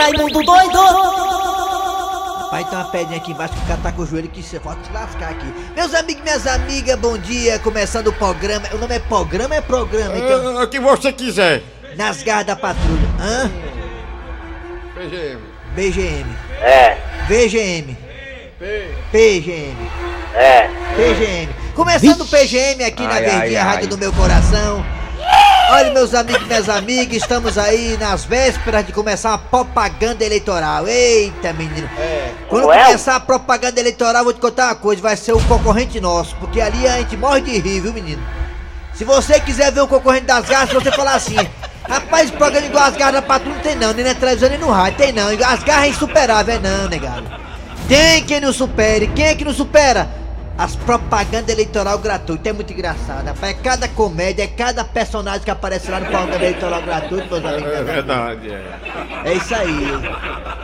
Raimundo doido! Rapaz, tem uma pedrinha aqui embaixo que o cara tá com o joelho que você pode se lascar aqui. Meus amigos e minhas amigas, bom dia. Começando o programa. O nome é programa é programa? Então, É, o que você quiser. nas garras da patrulha. Hã? PGM. BGM. É, VGM. P. PGM. é. PGM. Começando o PGM aqui na Ai, Verdinha, ai, Rádio ai. do Meu Coração. Olha, meus amigos e minhas amigas, estamos aí nas vésperas de começar a propaganda eleitoral. Eita, menino. Quando é? começar a propaganda eleitoral, vou te contar uma coisa, vai ser o concorrente nosso, porque ali a gente morre de rir, viu, menino? Se você quiser ver o concorrente das garras, você falar assim, rapaz, programa igual as garras da patrulha não tem não, nem na televisão nem no rádio, tem não. As garras é insuperável, é não, negado. Tem quem não supere, quem é que não supera? As propagandas eleitoral gratuito, é muito engraçado, rapaz. É cada comédia, é cada personagem que aparece lá no programa eleitoral gratuito, meus amigos. É verdade, é. É isso aí.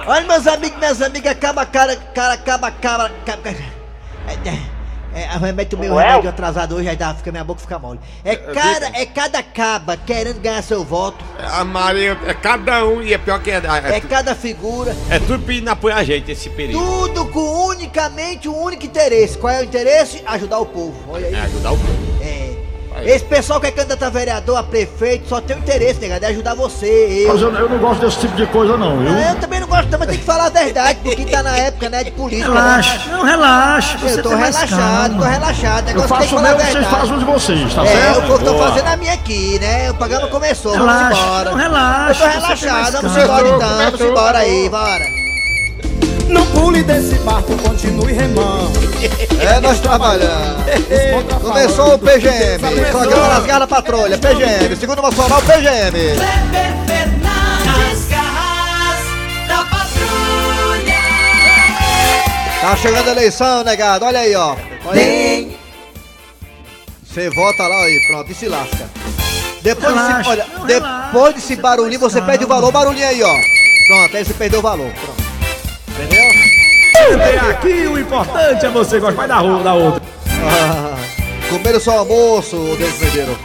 Olha, meus amigos, minhas amigas, acaba, cara, cara, acaba, acaba, acaba. É, é, é, o meu Ué? remédio atrasado hoje, aí dá, fica, minha boca fica mole. É cada, é cada caba querendo ganhar seu voto, A Maria é cada um e é pior que é. é É, cada figura, é tudo pedindo apoio a gente esse período. tudo com unicamente um único interesse. Qual é o interesse? Ajudar o povo. Olha aí. É ajudar o povo. É. Esse pessoal que é candidato a vereador, a prefeito, só tem um interesse, negado, é ajudar você, eu. Mas eu, eu não gosto desse tipo de coisa não, viu? Ah, Eu também não gosto, mas tem que falar a verdade, porque tá na época, né, de política. né? Relaxa, não relaxa. Eu tô relaxado, tô relaxado. Eu Negócio tem que faço o falar a meu, vocês fazem o de vocês, tá É, certo? eu tô, Boa. fazendo a minha aqui, né? O programa começou, Relaxa, vamos embora. não relaxa, Eu tô relaxado, vamos calma. embora então, vamos embora aí, bora. Não pule desse barco, continue remando. É, nós trabalhando. Começou o PGM, programa Nas Garras da Patrulha, PGM, segundo nacional, PGM. Tá chegando a eleição, negado, olha aí, ó. Olha aí. Você vota lá aí, pronto, e se lasca. Depois desse, Relaxa, olha, não, depois relaxa, desse você barulhinho, tá você perde o valor, barulhinho aí, ó. Pronto, aí você perdeu o valor, pronto. Entendeu? Aqui, o importante é você gostar mais da rua, da outra. Ah, comeram só almoço, Deus Medeiro.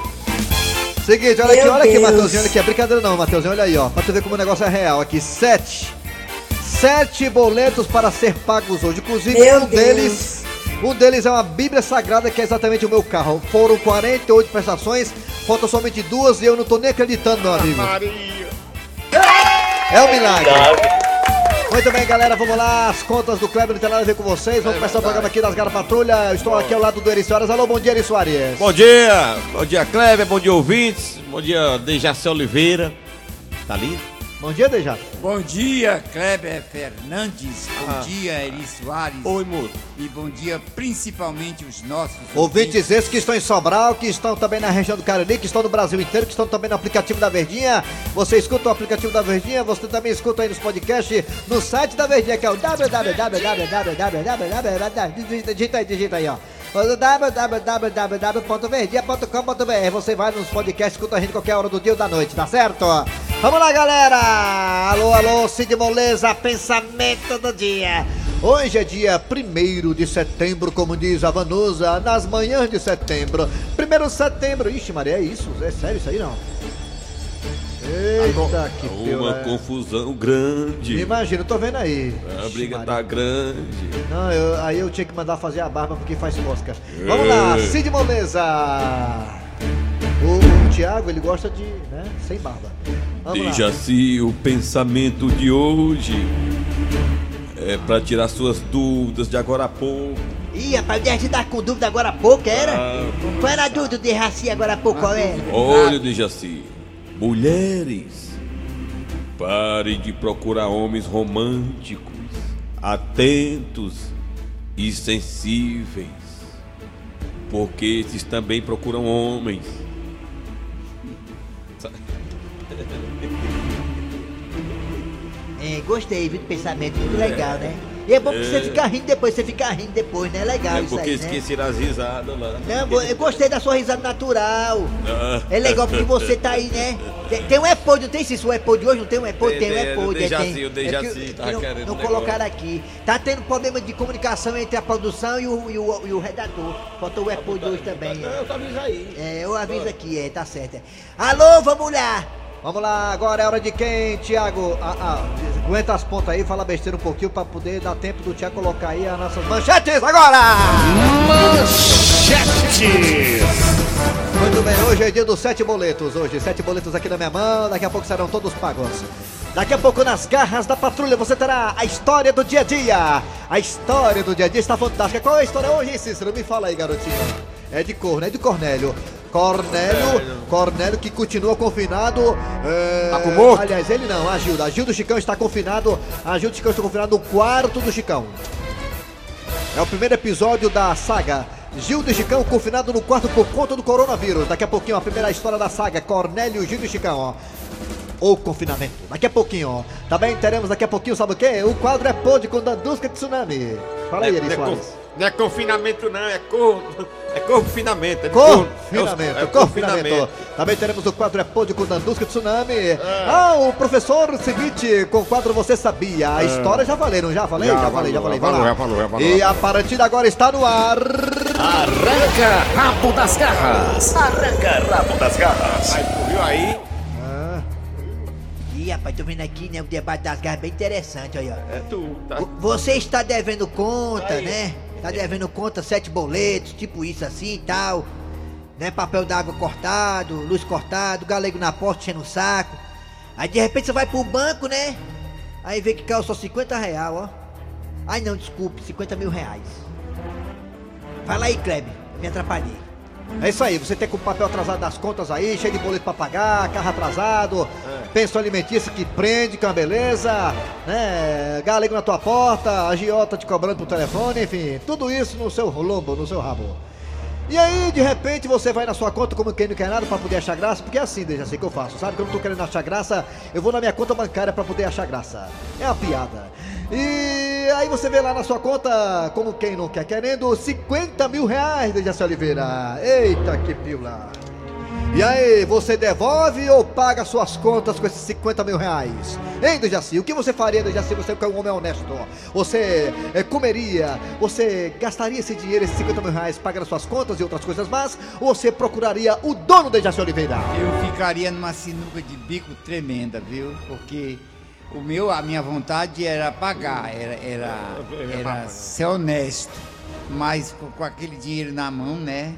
Seguinte, olha aqui, olha aqui, Mateuzinho, olha aqui, é brincadeira não, Mateuzinho, olha aí, ó, pra tu ver como o negócio é real. Aqui, sete, sete boletos para ser pagos hoje, inclusive um deles, um deles é uma Bíblia Sagrada, que é exatamente o meu carro. Foram 48 prestações, faltam somente duas e eu não tô nem acreditando, meu amigo. Maria. É um milagre. Muito bem, galera, vamos lá. As contas do Kleber não tem nada a ver com vocês. Vamos começar o programa aqui das Garra Patrulha. Eu estou aqui ao lado do Eri Soares. Alô, bom dia, Eri Soares. Bom dia, bom dia Kleber, bom dia ouvintes, bom dia Dejaci Oliveira. Tá lindo? Bom dia, Dejato. Bom dia, Kleber Fernandes. Bom Ah. dia, Eri Soares. Oi, mudo. E bom dia, principalmente, os nossos Ouvintes esses que estão em Sobral, que estão também na região do Cariri, que estão no Brasil inteiro, que estão também no aplicativo da Verdinha. Você escuta o aplicativo da Verdinha, você também escuta aí nos podcasts, no site da Verdinha, que é o www. Digita aí, digita aí, ó. www.verdinha.com.br Você vai nos podcasts, escuta a gente qualquer hora do dia ou da noite, tá certo? Vamos lá, galera! Alô, alô, Cid Moleza, pensamento do dia. Hoje é dia 1 de setembro, como diz a Vanusa, nas manhãs de setembro. 1 de setembro. Ixi, Maria, é isso? É sério isso aí não? Eita, que Uma pena. confusão grande. Imagina, eu tô vendo aí. A Ixi, briga Maria. tá grande. Não, eu- aí eu tinha que mandar fazer a barba porque faz mosca. Vamos lá, Ei. Cid Moleza. O, o Thiago, ele gosta de, né, sem barba. Vamos lá. Dejaci, o pensamento de hoje é pra tirar suas dúvidas de agora a pouco. Ih, rapaz, eu te dar com dúvida agora há pouco, era? Ah, Qual era a dúvida de Raci agora há pouco, qual era? Olha, Dejaci, mulheres, pare de procurar homens românticos, atentos e sensíveis, porque esses também procuram homens. É, gostei, viu, do pensamento, muito legal, né? E é bom que você fica rindo depois, você fica rindo depois, né? Legal É isso porque aí, né? esqueceram as risadas lá. Não, eu gostei da sua risada natural. Ah. É legal porque você tá aí, né? Tem, tem um epod, não tem isso? O epod de hoje não tem um epod? Tem, Tem, um tem, Dejaci, tem. o Dejaci É que- tava que não, querendo não colocaram aqui. Tá tendo problema de comunicação entre a produção e o, e o, e o redator. Faltou o epod hoje também. Eu só aviso aí. É, eu aviso aqui, é, tá certo. é. Alô, vamos lá. Vamos lá, agora é hora de quem, Thiago? Ah, ah, aguenta as pontas aí, fala besteira um pouquinho pra poder dar tempo do Thiago colocar aí as nossas manchetes agora! Muito bem, hoje é dia dos sete boletos. Hoje, sete boletos aqui na minha mão, daqui a pouco serão todos pagos. Daqui a pouco, nas garras da patrulha, você terá a história do dia a dia. A história do dia a dia está fantástica. Qual é a história hoje, Cícero? Me fala aí, garotinho. É de Corno, é de Cornélio. Cornélio, Cornélio que continua confinado. É... Tá? Aliás, ele não, a Gilda. A Gilda Chicão está confinado. A Gilda Chicão está confinado no quarto do Chicão. É o primeiro episódio da saga. Gildo e Chicão confinado no quarto por conta do coronavírus. Daqui a pouquinho a primeira história da saga. Cornélio, Gildo e Chicão, ó. O confinamento. Daqui a pouquinho, ó. Também teremos daqui a pouquinho, sabe o quê? O quadro é Pôde com Dandusca Tsunami. Fala aí, Eri não, é Soares. Não é confinamento não, é cor... É confinamento. É Confinamento, é é confinamento. Também teremos o quadro É Pôde com Dandusca Tsunami. Ah, o professor Cibite com o quadro Você Sabia. A história já falei, não já falei? Já Já, falei, já falei. já falou, já falou, já falou. E a partir de agora está no ar. Arranca rabo das garras. Arranca rabo das garras. Aí, tu viu aí? Ih, rapaz, tô vendo aqui, né? O debate das garras bem interessante, aí, ó. É tu. Tá. Vo- Você está devendo conta, Aí. né? Tá devendo conta, sete boletos, tipo isso assim e tal. Né? Papel d'água cortado, luz cortado, galego na porta enchendo o saco. Aí de repente você vai pro banco, né? Aí vê que caiu só 50 real, ó. Ai não, desculpe, 50 mil reais. Fala aí, Klebe, me atrapalhei. É isso aí, você tem com o papel atrasado das contas aí, cheio de boleto pra pagar, carro atrasado, pensão alimentícia que prende, que é uma beleza, né? Galego na tua porta, agiota te cobrando pro telefone, enfim, tudo isso no seu lombo, no seu rabo. E aí, de repente, você vai na sua conta como quem não quer nada pra poder achar graça, porque é assim, deixa assim que eu faço, sabe? Quando eu tô querendo achar graça, eu vou na minha conta bancária pra poder achar graça. É uma piada. E aí você vê lá na sua conta, como quem não quer querendo, 50 mil reais, Dejaci Oliveira. Eita, que pila. E aí, você devolve ou paga suas contas com esses 50 mil reais? Hein, Dejaci? O que você faria, Dejaci, você que é um homem honesto? Você eh, comeria, você gastaria esse dinheiro, esses 50 mil reais, pagando suas contas e outras coisas mais? Ou você procuraria o dono, Dejaci Oliveira? Eu ficaria numa sinuca de bico tremenda, viu? Porque o meu, a minha vontade era pagar, era, era, era ser honesto. Mas com, com aquele dinheiro na mão, né?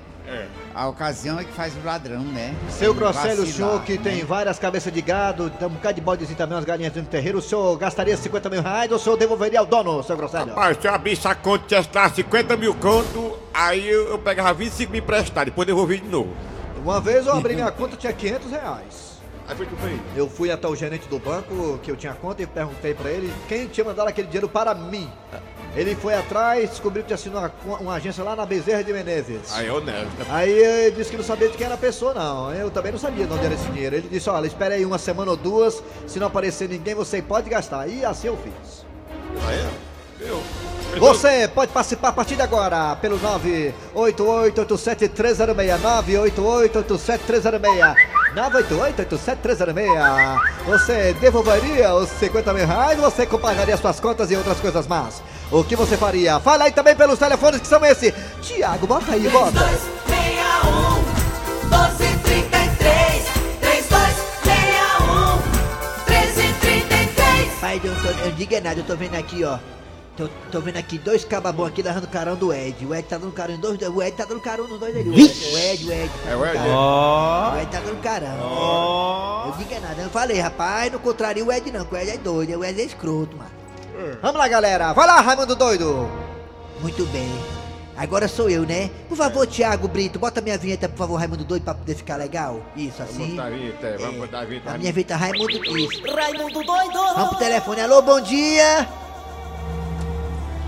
A ocasião é que faz o ladrão, né? Seu Grosselio, o senhor que né? tem várias cabeças de gado, tem um bocado de bodezinho também, umas galinhas dentro do terreiro, o senhor gastaria 50 mil reais ou o senhor devolveria ao dono, seu Grosselio? Rapaz, se eu abrisse a conta e tivesse lá 50 mil conto, aí eu, eu pegava 25 mil emprestado, depois devolvi de novo. Uma vez eu abri minha conta, tinha 500 reais. Aí foi que foi. Eu fui até o gerente do banco que eu tinha conta e perguntei pra ele quem tinha mandado aquele dinheiro para mim. Ele foi atrás, descobriu que tinha sido uma, uma agência lá na Bezerra de Menezes. Aí é honesto. Aí ele disse que não sabia de quem era a pessoa, não. Eu também não sabia de onde era esse dinheiro. Ele disse, olha, espere aí uma semana ou duas, se não aparecer ninguém, você pode gastar. E assim eu fiz. Aí é. Eu. Você pode participar a partir de agora pelo 988-87306, 988-87306, 988-87306. Você devolveria os 50 mil reais você pagaria suas contas e outras coisas mais? O que você faria? Fala aí também pelos telefones que são esse. Tiago, bota aí, bota. 3261 1233 3261 1333 Pai, eu, tô, eu não diga nada, eu tô vendo aqui, ó. Tô, tô vendo aqui dois cababons aqui dando carão do Ed. O Ed tá dando carão em dois, o Ed tá dando carão nos dois ali. O Ed, o Ed, o Ed. É o Ed, é. O Ed tá dando carão. Eu digo nada, eu falei, rapaz, não contraria o Ed não, que o Ed é doido, o Ed é escroto, mano. Vamos lá, galera. Vai lá, Raimundo Doido. Muito bem. Agora sou eu, né? Por favor, Thiago Brito, bota minha vinheta, por favor, Raimundo Doido, pra poder ficar legal. Isso, Vamos assim. botar a vinheta, é, vamos botar a vinheta. A minha vinheta, Raimundo, isso. Raimundo doido Vamos pro telefone. Alô, bom dia.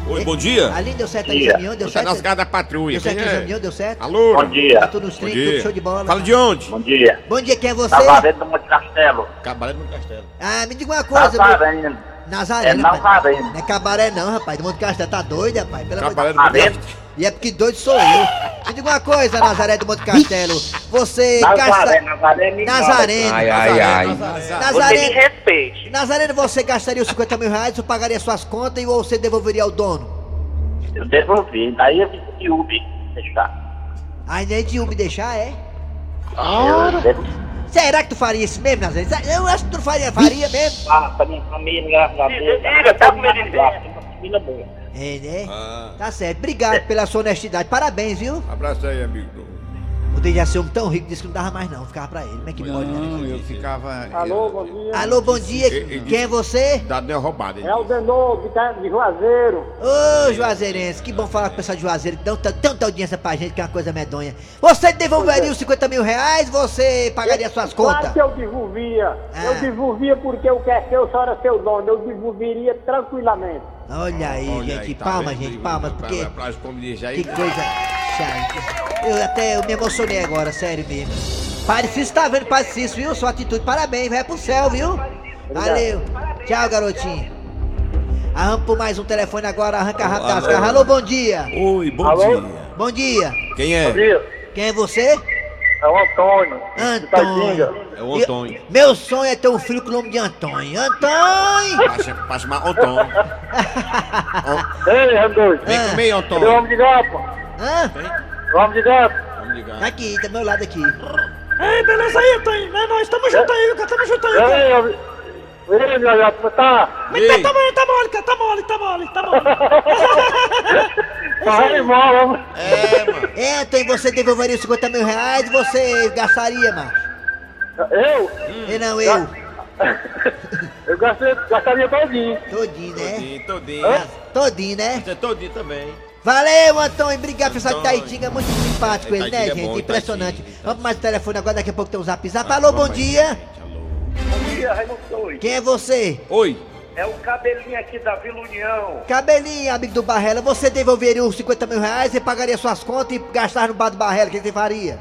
Oi, bom dia. Ali deu certo aí, caminhão, deu Tá nas certo? casas da patrulha. Deu certo é? caminhão, deu certo? Alô? Bom dia. Tá tudo nos trinques, tudo show de bola. Fala de onde? Bom dia. Bom dia, quem é você? Nazareno do Monte Castelo. Cabaré no Castelo. Ah, me diga uma coisa, meu. Nazareno. Nazaré, É rapaz. Nazareno. Não é cabaré não, rapaz. Do Monte Castelo tá doido, rapaz. Pelo Cabaré Nazareno. Castelo. E é porque doido sou eu. Me diga uma coisa, Nazaré do Monte Castelo. Você Nazaré, gasta... Nazareno. Nazareno. Ai, ai, ai. Você me Nazareno. respeite. Nazareno, você gastaria os 50 mil reais, ou pagaria suas contas e ou você devolveria ao dono? Eu devolvi. Daí eu fiz de Uber. Deixar. Aí nem de Uber deixar, é? Eu devo- Será que tu faria isso mesmo, Nazaré? Eu acho que tu faria, faria mesmo. Ah, pra minha família, graças a Deus. Diga, tá com medo de Uma família boa. É, né? Ah, Tá certo. Obrigado pela sua honestidade. Parabéns, viu? Abraço aí, amigo. O é um tão rico, disse que não dava mais não. Ficava pra ele. Como é que pode, né? Não, eu ficava. Alô, bom dia. Alô, bom dia. Ele- ele Quem é você? Dado não é roubado. ele É o Denô, que tá de Juazeiro. Ô, Juazeirense, que bom falar com o pessoal de Juazeiro, que dão tanta audiência pra gente, que é uma coisa medonha. Você devolveria os 50 mil reais, você pagaria suas Claro contas? que eu devolvia. Ah. Eu devolvia porque eu quero que eu só era seu dono. Eu devolveria tranquilamente. Olha aí, Olha gente, aí, tá palmas, vendo? gente, palmas, porque Aplausos, que coisa chata. Eu até eu me emocionei agora, sério mesmo. Padre Cício tá vendo, Padre Cício, viu? Sua atitude, parabéns, vai pro céu, viu? Valeu. Tchau, garotinho. Arranca por mais um telefone agora, arranca rápido alô. Alô, bom dia. Oi, bom Alô? dia. Bom dia. Quem é? Quem é você? É o Antônio. Antônio. É o Antônio. Eu- meu sonho é ter um filho com o nome de Antônio. Antônio! Passa chamar Antônio. Ei, Randolfo. Vem Ah. comer, Cadê o Antônio. homem de gato? Hã? Homem de gato. Vamos ligar. Tá aqui, tá do meu lado aqui. Ei, beleza aí, Antônio. É nós, tamo junto aí, cara. Tamo junto aí. Ei, meu gato, como tá? Mas tá, tá mole, tá mole, cara. Tá mole, tá mole, tá mole. Tá animal, homem. É, mano. É, Antônio, você devolveria os 50 mil reais e você gastaria, macho? Eu? E não, eu. Eu gastei, gastaria todinho. Todinho, né? Todinho, todinho. Todinho, né? Você é todinho também. Valeu, Antônio. Obrigado, pessoal de. Taitinga. Muito simpático ele, né, é gente? bom, Impressionante. Vamos mais o telefone agora, daqui a pouco tem um zap zap. Alô, bom dia. Bom dia, Raimundo Doido. Quem é você? Oi. É o cabelinho aqui da Vila União. Cabelinho, amigo do Barrela. Você devolveria os 50 mil reais, você pagaria suas contas e gastar no bar do Barrela. O que você faria?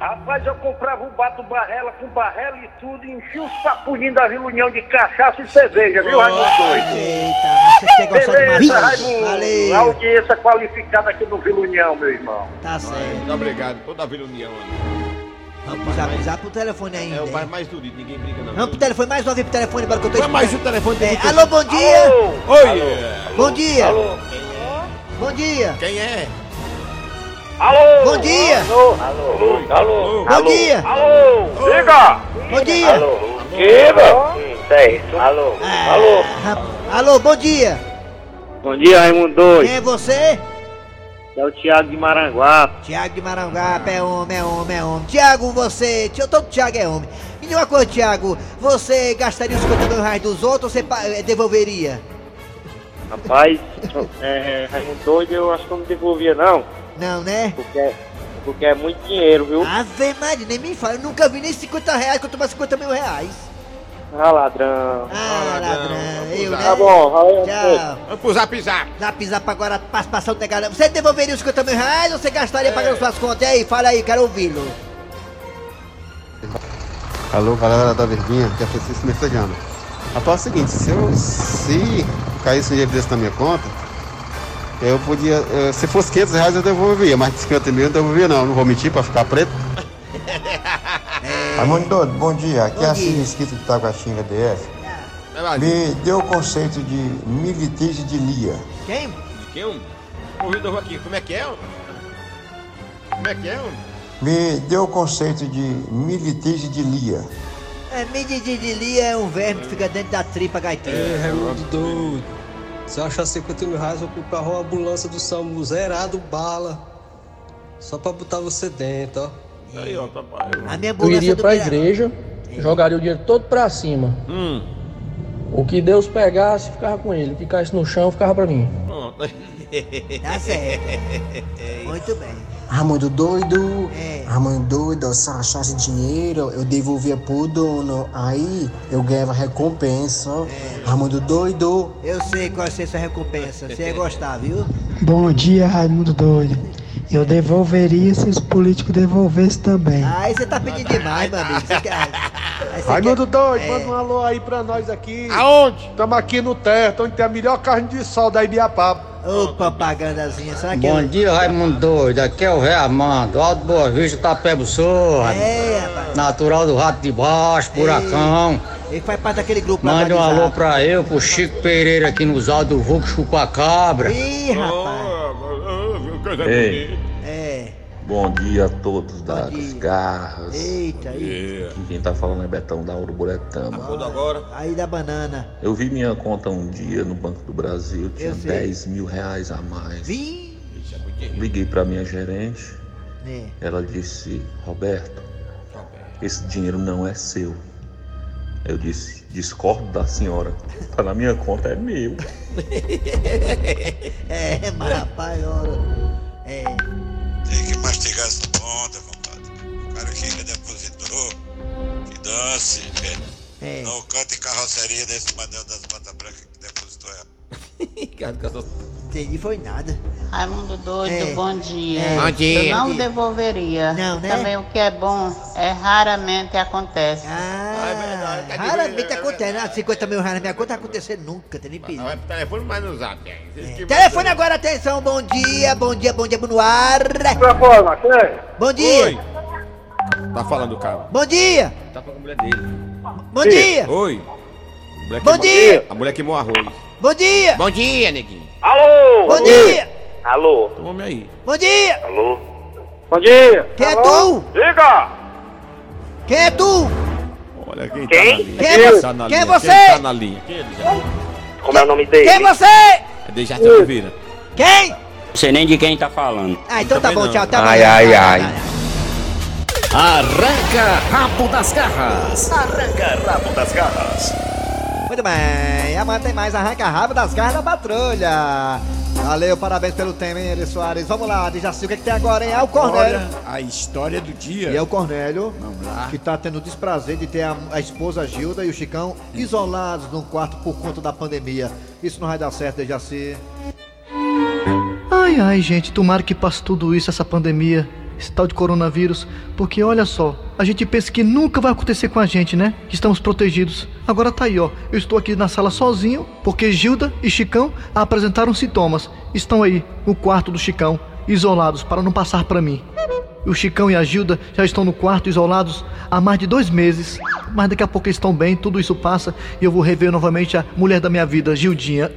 Rapaz, eu comprava um bar do Barrela com barrela e tudo e enchia os papulinhos da Vila União de cachaça e cerveja, viu, Raimundo Doido? Eita, você quer gostar Beleza, demais. Raimundo. Valeu. Audiência qualificada aqui no Vila União, meu irmão. Tá certo. Muito obrigado. Toda a Vila União. Ali. Vamos pro zap zap pro telefone ainda. É o bairro mais durido, ninguém briga não. Vamos pro telefone, mais uma vez pro telefone, bora que eu tô Vai mais um telefone. É, alô, bom dia! Oi. Bom dia! Alô? Bom dia! Quem é? Alô? Bom dia! Alô? Alô? Alô? Bom dia! Alô? Diga! Bom dia! Diga! Certo. Alô? Ah, Alô? rap- Alô, bom dia! Bom dia, Raimundo. Quem é você? É o Thiago de Maranguape. Tiago de Maranguape, é homem, é homem, é homem. Tiago, você. Todo Tiago é homem. E uma coisa, Tiago, você gastaria os 50 mil reais dos outros ou você eh, devolveria? Rapaz, é, Raimundo Doido eu acho que eu não devolvia não, Não, né? porque, porque é muito dinheiro, viu? Ave Maria, nem me fala. Eu nunca vi nem 50 reais quanto mais 50 mil reais. Ah, ladrão. Ah, ladrão, ladrão. Eu, né? Tá bom, valeu. Tchau. Vamos pro zap zap. Zap zap agora, passar o galera. Você devolveria os 50 mil reais ou você gastaria pagando suas contas? E aí, fala aí, quero ouvi-lo. Alô, galera da Verdinha, que é Francisco Messegano. Rapaz, é o seguinte, se, eu, se caísse um dinheiro desse na minha conta, eu podia, eh, se fosse 500 reais eu devolvia, mas 50 mil eu não devolvia não, não vou mentir pra ficar preto. Raimundo Doido, bom dia. Aqui Bom é a dia. Mesquita de Taguatinga DF. Vai lá, Me deu o conceito de militício de Lia. Quem? De quem? Ouvi novo aqui. Como é que é? Como é que é? Me deu o conceito de militício de Lia. É, Midididilia é um verme que fica dentro da tripa gaiteira. Raimundo doido. Se eu achar 50 mil reais, eu comprar uma ambulância do SAMU zerado, bala. Só pra botar você dentro, ó. Aí, ó, papai. A minha Eu iria do pra igreja, jogaria o dinheiro todo pra cima. Hum, O que Deus pegasse, ficava com ele. O que caísse no chão, ficava pra mim. pronto. Tá certo. Muito bem. Raimundo doido, É. Raimundo doido, se eu achasse dinheiro, eu devolvia pro dono, aí eu ganhava recompensa. É. Raimundo doido. Eu sei qual ser essa recompensa. Você ia gostar, viu? Bom dia, Raimundo Doido. Eu devolveria se os políticos devolvessem também. Aí você tá pedindo demais, meu amigo. Você quer... aí você quer- Doido, É. manda um alô aí pra nós aqui. Aonde? Estamos aqui no Terra, onde tem a melhor carne de sol da Ibiapaba. Ô, propagandazinha. Será que Bom eu... dia, Raimundo Doido. Aqui é o Rei Armando, Alto Boa Vista, Tapé Sorra. É, rapaz. Natural do Rato de Baixo, Buracão. Ele faz parte daquele grupo lá Mande do um alô pra eu, pro Chico Pereira aqui nos altos do Vulco Chupacabra. Ih, rapaz. Ei. bonita. É. Bom dia a todos das garras. Eita, aí. Aqui Quem tá falando é Betão da Uruburetama. agora? Aí da banana. Eu vi minha conta um dia no Banco do Brasil, tinha Eu sei. 10 mil reais a mais. Vim. Liguei pra minha gerente, É. ela disse, Roberto, esse dinheiro não é seu. Eu disse, discordo da senhora, tá na minha conta, é meu. é, mas rapaz, ora. É. Tem que mastigar essa ponta, compadre. O cara chega depositou, que dance. É. Não canta em carroceria desse Manel das Botas Brancas que depositou ela. Entendi, foi nada. Raimundo doido, É. bom dia. É. Bom dia. Eu não devolveria. Não, né? Também o que é bom é raramente acontece. Ah, raramente acontece, né? 50 mil reais na minha conta não vai acontecer nunca, tem nem perigo. Vai pro telefone, mas no zap. aí. Telefone agora, atenção, bom dia, bom dia, bom dia, no ar. Bom dia. Oi. Tá falando, cara. Bom dia. Tá com a mulher dele. Bom dia. Oi. Mulher Bom queimou- dia. A mulher queimou arroz. Bom dia. Bom dia, neguinho. Alô! Bom dia. Alô? Toma aí. Bom dia. Alô? Bom dia! Quem é tu? Diga! Quem é tu? Olha quem, Quem? tá na linha. Quem é você? Tá na Quem é linha. você? Quem tá na linha? Quem é? Como é o nome dele? Quem é você? É Dejaci Oliveira. Quem? Não sei nem de quem tá falando. Ah, então tá bom, não. tchau, até Ai, amanhã. ai, ai. vai. Arranca rabo das garras. Arranca rabo das garras. Muito bem, amanhã tem mais Arranca Rabo das Garras da Patrulha. Valeu, parabéns pelo tema, hein, Eri Soares. Vamos lá, Dejaci, o que, é que tem agora, hein? É o Cornélio. Agora, a história do dia. E é o Cornélio, lá. que tá tendo o desprazer de ter a, a esposa Gilda e o Chicão isolados num quarto por conta da pandemia. Isso não vai dar certo, Dejaci. Ai, ai, gente, tomara que passe tudo isso, essa pandemia, esse tal de coronavírus, porque olha só, a gente pensa que nunca vai acontecer com a gente, né? Que estamos protegidos. Agora tá aí, ó, eu estou aqui na sala sozinho, porque Gilda e Chicão apresentaram sintomas. Estão aí, no quarto do Chicão, isolados, para não passar para mim. O Chicão e a Gilda já estão no quarto isolados há mais de dois meses. Mas daqui a pouco eles estão bem, tudo isso passa e eu vou rever novamente a mulher da minha vida, Gildinha.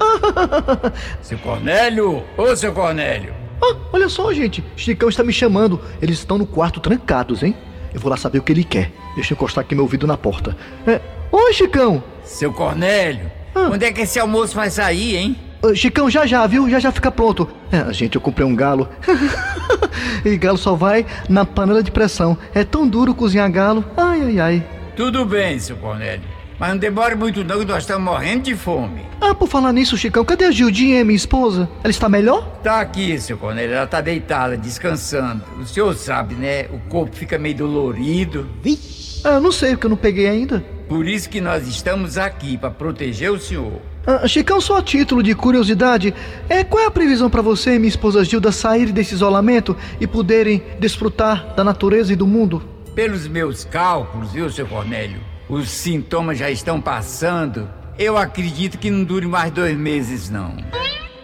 Seu Cornélio! Ô, seu Cornélio! Ah, olha só, gente. Chicão está me chamando. Eles estão no quarto trancados, hein? Eu vou lá saber o que ele quer. Deixa eu encostar aqui meu ouvido na porta. É... Oi, Chicão. Seu Cornélio! Onde é que esse almoço vai sair, hein? Ah, Chicão, já já, viu? Já já fica pronto. É, gente, eu comprei um galo. e galo só vai na panela de pressão. É tão duro cozinhar galo. Ai, ai, ai. Tudo bem, seu Cornélio. Mas não demore muito não, que nós estamos morrendo de fome. Ah, por falar nisso, Chicão, cadê a Gildinha, minha esposa? Ela está melhor? Tá aqui, seu Cornélio. Ela tá deitada, descansando. O senhor sabe, né? O corpo fica meio dolorido. Ah, eu não sei, porque eu não peguei ainda. Por isso que nós estamos aqui, para proteger o senhor. Ah, Chicão, só a título de curiosidade, é, qual é a previsão para você e minha esposa Gilda saírem desse isolamento e poderem desfrutar da natureza e do mundo? Pelos meus cálculos, viu, seu Cornélio? Os sintomas já estão passando. Eu acredito que não dure mais dois meses, não.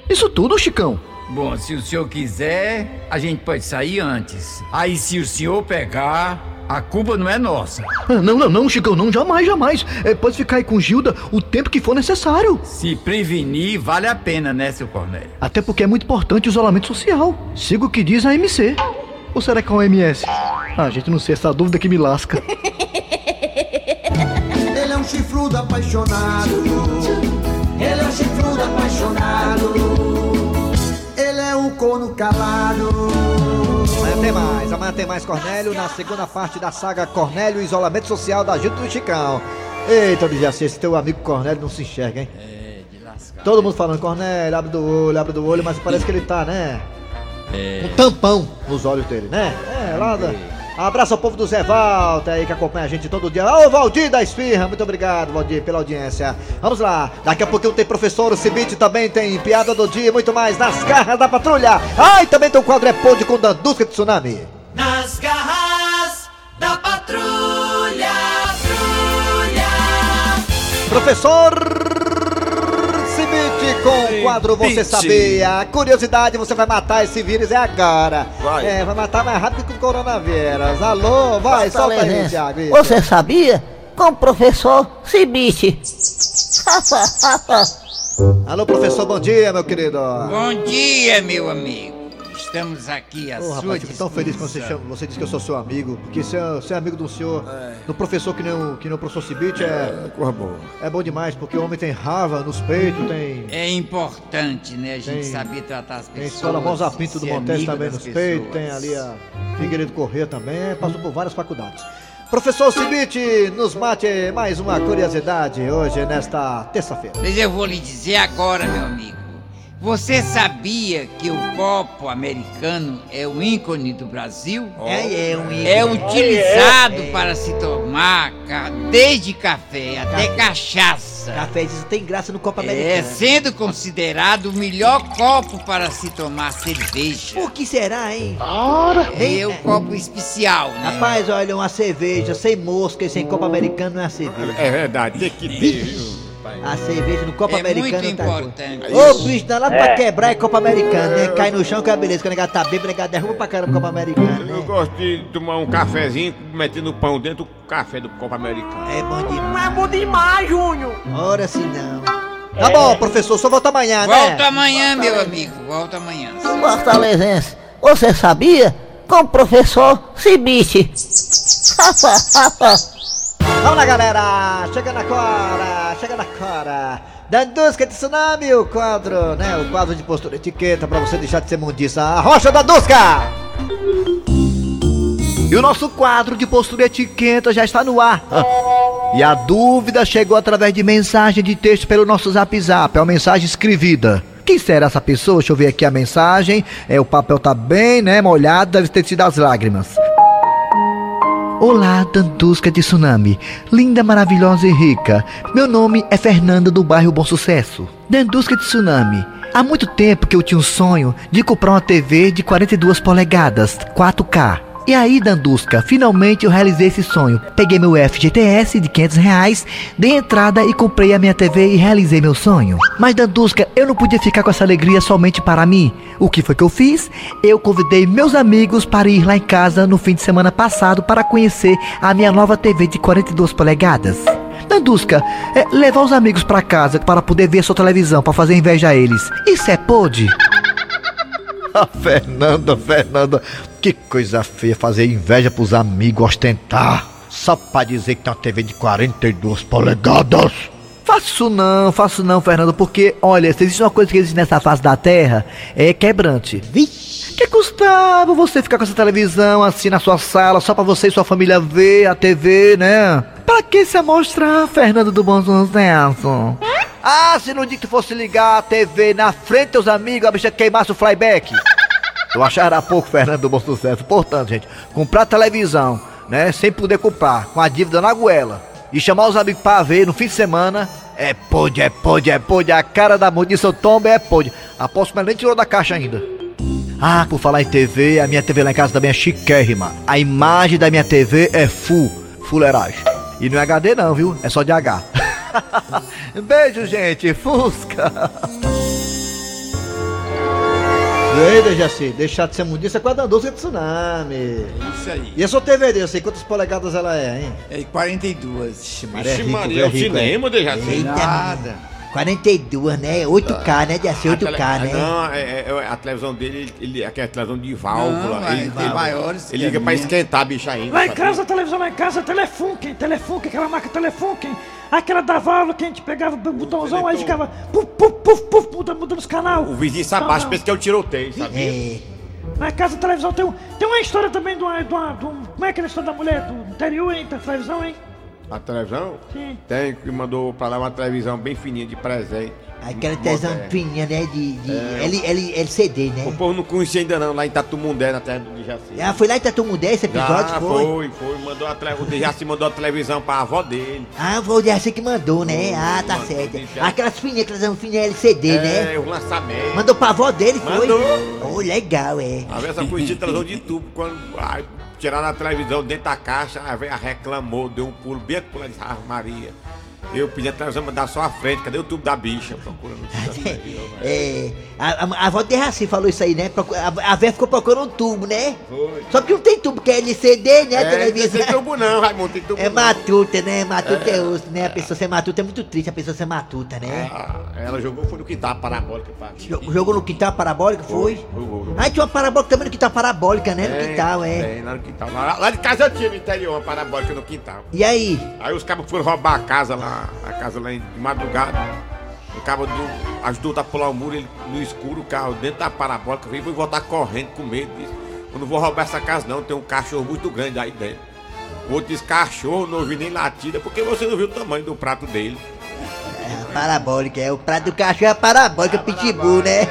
Isso tudo, Chicão? Bom, se o senhor quiser, a gente pode sair antes. Aí, se o senhor pegar, a culpa não é nossa. Ah, Não, não, não, Chicão, não, jamais, jamais. É, pode ficar aí com Gilda o tempo que for necessário. Se prevenir, vale a pena, né, seu Cornélio? Até porque é muito importante o isolamento social. Siga o que diz a MC. Ou será que é a OMS? Ah, gente, não sei, essa dúvida que me lasca. Ele é um chifrudo apaixonado. Ele é um chifrudo apaixonado. Ele é um corno calado. Amanhã tem mais, amanhã tem mais Cornélio na segunda parte da saga Cornélio Isolamento Social da Gilda do Chicão. Eita, Dejaci, esse teu amigo Cornélio não se enxerga, hein? É, de lascar. Todo mundo falando, Cornélio, abre do olho, abre do olho, mas parece que ele tá, né? É. Um tampão nos olhos dele, né? É, lá da... Abraço ao povo do Zé Walter aí que acompanha a gente todo dia. Ô, Valdir da Esfirra, muito obrigado, Valdir, pela audiência. Vamos lá, daqui a pouquinho tem professor, o Cibite também tem piada do dia, e muito mais nas garras da patrulha. Ai, também tem o quadro é Pôde com Dandusca de Tsunami. Nas garras da patrulha. Patrulha. Professor quadro Você. Sabia. Curiosidade, você vai matar esse vírus é agora. Vai. É, vai matar mais rápido que o coronavírus. Alô, vai, solta aí, Fortaleza. Thiago. isso. Você sabia? Com o professor Cibite. Alô, professor, bom dia, meu querido. Bom dia, meu amigo. Estamos aqui à Ô, sua rapaz, fico tão feliz quando você, disposição. chama, você diz que eu sou seu amigo, porque ser, ser amigo do senhor, do professor que nem o, que nem o professor Cibite é, Corra boa. é bom demais, porque o homem tem rava nos peitos, tem, É importante, né, a gente Tem- saber tratar as tem pessoas. escola Mãosa Pinto do Montes também nos peitos, tem ali a Figueiredo Corrêa também, passou por várias faculdades. Professor Cibite, nos mate mais uma curiosidade hoje, nesta terça-feira. Mas eu vou lhe dizer agora, meu amigo. Você sabia que o copo americano é o ícone do Brasil? É, é um ícone. É utilizado É, é. para se tomar ca- desde café até cachaça. Cafézinho tem graça no copo É, americano. sendo considerado o melhor copo para se tomar cerveja. Por que será, hein? É o copo especial, né? Rapaz, olha, uma cerveja sem mosca e sem copo americano não é cerveja. É verdade, tem que ter, A cerveja no copo É americano muito tá importante. Ô, bicho, dá lá pra É. quebrar é copo americano, né? Cai no chão que é beleza. Quando o negado tá bêbado, o negado derruba pra caramba o copo americano, Eu né? gosto de tomar um cafezinho, metendo o pão dentro do café do copo americano. É bom demais. É bom demais, Júnior. Ora se não. Tá bom, professor, só volta amanhã, né? Volta amanhã, meu amigo. Volta amanhã. Fortalezense, você sabia? Com o professor Cibite. Vamos lá, galera! Chega na cora, chega na cora. Dandusca de Tsunami, o quadro, né? O quadro de postura etiqueta pra você deixar de ser mundiça. A rocha da Dusca! E o nosso quadro de postura etiqueta já está no ar. E a dúvida chegou através de mensagem de texto pelo nosso zap zap, é uma mensagem escrevida. Quem será essa pessoa? Deixa eu ver aqui a mensagem. É, o papel tá bem, né, molhado, deve ter sido as lágrimas. Olá, Dandusca de Tsunami, linda, maravilhosa e rica. Meu nome é Fernanda do bairro Bom Sucesso. Dandusca de Tsunami. Há muito tempo que eu tinha um sonho de comprar uma TV de 42 polegadas, 4K. E aí, Dandusca, finalmente eu realizei esse sonho. Peguei meu FGTS de 500 reais, dei entrada e comprei a minha TV e realizei meu sonho. Mas, Dandusca, eu não podia ficar com essa alegria somente para mim. O que foi que eu fiz? Eu convidei meus amigos para ir lá em casa no fim de semana passado para conhecer a minha nova TV de 42 polegadas. Dandusca, é, levar os amigos para casa para poder ver sua televisão, para fazer inveja a eles. Isso é pode? Fernanda, Fernanda, que coisa feia fazer inveja pros amigos ostentar. Só pra dizer que tem uma TV de 42 polegadas. Faço não, faço não, Fernando, porque, olha, se existe uma coisa que existe nessa face da terra, é quebrante. Que custava você ficar com essa televisão assim na sua sala, só pra você e sua família ver a TV, né? Pra que se amostrar, Fernando do Bom Sucesso? Ah, se no dia que fosse ligar a TV na frente dos amigos, a bicha queimasse o flyback. Eu achava pouco, Fernando do Bom Sucesso. Portanto, gente, comprar televisão, né, sem poder comprar, com a dívida na goela, e chamar os amigos pra ver no fim de semana, é pode, é pode, é pode, a cara da munição tomba é pode. Aposto que nem tirou da caixa ainda. Ah, por falar em TV, a minha TV lá em casa também é chiquérrima. A imagem da minha TV é full, fuleiragem. E não é HD não, viu? É só de H. Beijo, gente. Fusca. E aí, Dejaci, deixar de ser mundiça com a Dandusca de Tsunami. Isso aí. E a sua TV desse aí, quantas polegadas ela é, hein? É 42. Ixi, Ixi, Maria, é o cinema, Dejaci. Eita, Nada. 42, né? 8K, né, Dejaci? A 8K, tele- né? Não, é, é- é a televisão dele, ele, aquela televisão de válvula. Não, vai, ele, tem maiores ele liga pra esquentar a bicha ainda. Lá em casa, a televisão lá em casa é Telefunken, Telefunken, aquela marca Telefunken. Aquela da válvula que a gente pegava o botãozão, aí ficava puf, puf, puf, puf, mudando, mudando os canal. O vizinho se abaixa, pensa que é o tiroteio, sabe? É. Em casa a televisão tem, um, tem uma história também de uma, de uma, de um- Como é aquela história da mulher do interior, hein? Da televisão, hein? A televisão? Sim. Tem, que mandou pra lá uma televisão bem fininha de presente. Aquela televisão fininha, né? De, de É. L, L, LCD, O né? povo não conhecia ainda não, lá em Tatumundé, na terra do Dejaci. Ah, foi lá em Tatumudé esse episódio, Já, foi? foi, foi. Mandou a. O Dejaci mandou a televisão pra avó dele. Ah, foi o Dejaci que mandou, né? Ah, tá mandou, certo. deixa. Aquelas fininhas, aquelas fininhas LCD, né? É, o lançamento. Mandou pra avó dele, foi? Mandou. Oh, legal, é. A vez essa conhecia televisão de tubo, quando ai, tiraram a televisão dentro da caixa, a velha reclamou, deu um pulo bem lado de Maria. Eu pedi a televisão mandar só a frente. Cadê o tubo da bicha? Procurando o tubo da frente. É, a, a, a avó de Raci falou isso aí, né? A, a véia ficou procurando um tubo, né? Foi. Só que não tem tubo, que é LCD, né? É, televisão. não tem tubo não, Raimundo, tem tubo É não. matuta, né? Matuta é, É. osso, né? A pessoa ser matuta é muito triste, a pessoa ser matuta, né? Ah, ela jogou foi no quintal a parabólica. Jo- Jogou no quintal parabólica, foi? Jogou. Ah, tinha uma parabólica também no quintal parabólica, né? No quintal, é. Tem, lá no quintal. Lá, lá de casa eu tinha no interior uma parabólica no quintal. E aí? Aí os cabos foram roubar a casa lá, a casa lá em de madrugada. O cabo do- ajudou a pular o muro, ele, no escuro, o carro dentro da parabólica, veio e voltar correndo com medo. Disse, eu não vou roubar essa casa não, tem um cachorro muito grande aí dentro. O outro disse, cachorro, não ouvi nem latida, porque você não viu o tamanho do prato dele. É, parabólica, é. O prato do cachorro é a parabólica, pitbull, né?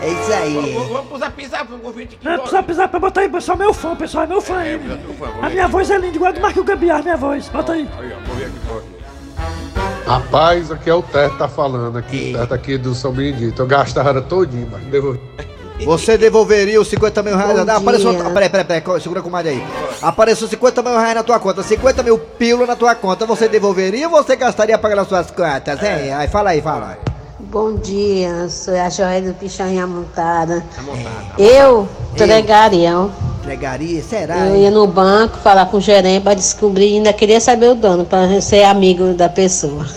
É isso aí. é. Vamos usar pisar pro ouvinte aqui. Não precisa pisar pra botar aí, pessoal, meu fã, pessoal, é meu fã aí. A minha voz é linda, igual a do Marquinhos Gambiar, minha voz. Bota aí. Aí, ó, vou ver aqui. Rapaz, aqui é o Teto tá falando aqui, o Teto aqui do São Benedito. Eu gastava todinho, mas devolvi. Você devolveria os 50 mil reais? Bom apareceu, dia. peraí, peraí, peraí, segura com mais aí. Apareceu 50 mil reais na tua conta, 50 mil pílulas na tua conta. Você devolveria ou você gastaria pagando as suas contas, hein? Aí fala aí, fala. Bom dia, sou a Joia do Pichainha Montada. Eu entregaria, ó. Entregaria? Será? Eu hein? ia no banco falar com o gerente para descobrir, ainda queria saber o dono, para ser amigo da pessoa.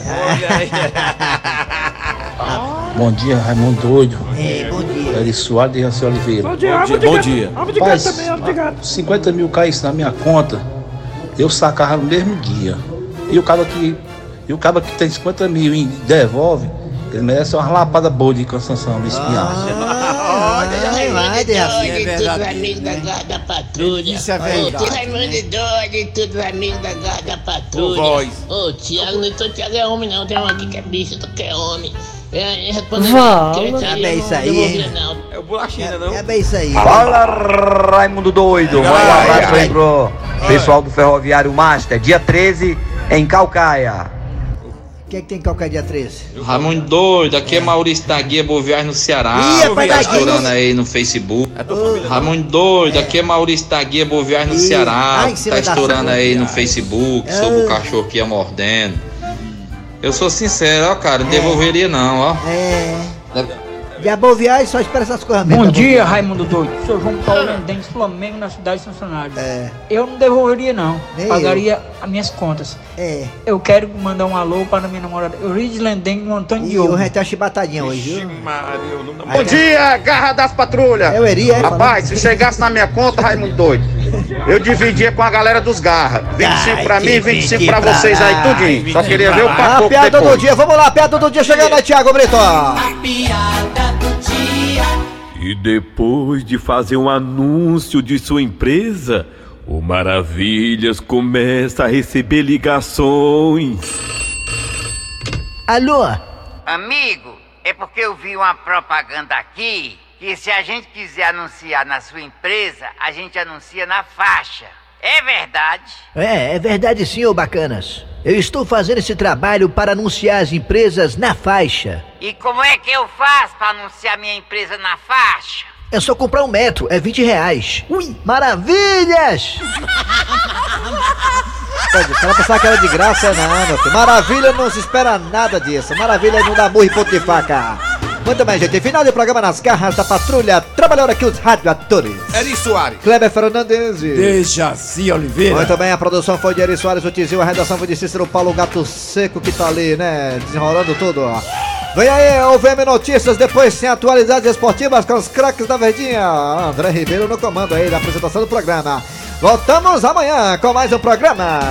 Bom dia, Raimundo Doido. É, bom dia. Eri Soares de Raci Oliveira. Bom dia, também, de gato. 50 mil caísse na minha conta, eu sacava no mesmo dia. E o cara que, e o cara que tem 50 mil e devolve, ele merece uma lapada boa de cansação, de espinhaço. Vai, vai, Dejaci. É tudo amigo da Guarda Patrulha. Isso é Ô, verdade. tudo amigo de doido, tudo amigo da Guarda Patrulha. Ô, voz. Ô, Tiago, não tô Tiago é homem não, tem um aqui que é bicho, tu que é homem. É, é, respondendo Vamos. eu É bem isso aí. É o bolachinha, não? É bem isso aí. Fala, Raimundo Doido. Manda um abraço aí pro pessoal do Ferroviário Master, dia 13, em Calcaia. O que é que tem qualquer dia 13? Raimundo doido, aqui é Maurício da Guia Boa Viagem no Ceará. Ih, é pra tá aí no Facebook. Raimundo doido, aqui é Maurício da Guia Boa Viagem no Ih, Ceará. ai, Tá estourando aí no. Facebook Ah. sobre o cachorro que ia mordendo. Eu sou sincero, ó, cara, não devolveria não, ó. É. De boa viagem, só espera essas coisas mesmo. Bom tá dia, Raimundo Doido. Sou João Paulo Mendes, Flamengo, na cidade de São Cenário. É. Eu não devolveria, não. Nem Pagaria as minhas contas. É. Eu quero mandar um alô para minha namorada Eurídice Lendengue no Antônio E Diogo. o tá chibatadinha hoje, viu? Bom dia, garra das patrulhas. Eu iria, é, Rapaz, se chegasse na minha conta, Raimundo doido, eu dividia com a galera dos garra. 25 pra mim, 25 pra vocês aí, tudinho. Só queria ver o A papo piada do depois. dia, vamos lá, a piada do dia chegando aí, Thiago Brito. piada do dia. E depois de fazer um anúncio de sua empresa, o Maravilhas começa a receber ligações. Alô? Amigo, é porque eu vi uma propaganda aqui que se a gente quiser anunciar na sua empresa, a gente anuncia na faixa. É verdade? É, é verdade sim, ô bacanas. Eu estou fazendo esse trabalho para anunciar as empresas na faixa. E como é que eu faço para anunciar minha empresa na faixa? É só comprar um metro, é 20 reais. Ui, maravilhas! Pode, cara pensar que era de graça, não, meu filho. Maravilha não se espera nada disso. Maravilha não dá burro e ponto de faca. Muito bem, gente. Final de programa nas garras da patrulha. Trabalharam aqui os radioatores. Eri Soares. Kleber Fernandes. Dejaci Oliveira. Muito bem, a produção foi de Eri Soares, o Tizil, a redação foi de Cícero Paulo Gato Seco, que tá ali, né, desenrolando tudo, ó. Vem aí, o VM Notícias, depois sem atualidades esportivas com os craques da Verdinha. André Ribeiro no comando aí da apresentação do programa. Voltamos amanhã com mais um programa.